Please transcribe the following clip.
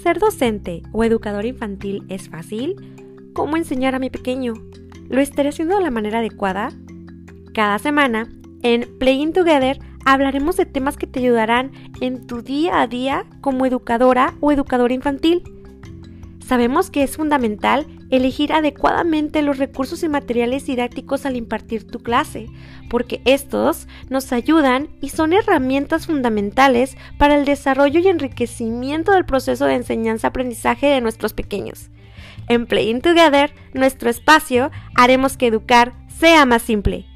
¿Ser docente o educador infantil es fácil? ¿Cómo enseñar a mi pequeño? ¿Lo estaré haciendo de la manera adecuada? Cada semana, en Playing Together, hablaremos de temas que te ayudarán en tu día a día como educadora o educador infantil. Sabemos que es fundamental elegir adecuadamente los recursos y materiales didácticos al impartir tu clase, porque estos nos ayudan y son herramientas fundamentales para el desarrollo y enriquecimiento del proceso de enseñanza-aprendizaje de nuestros pequeños. En Playing Together, nuestro espacio, haremos que educar sea más simple.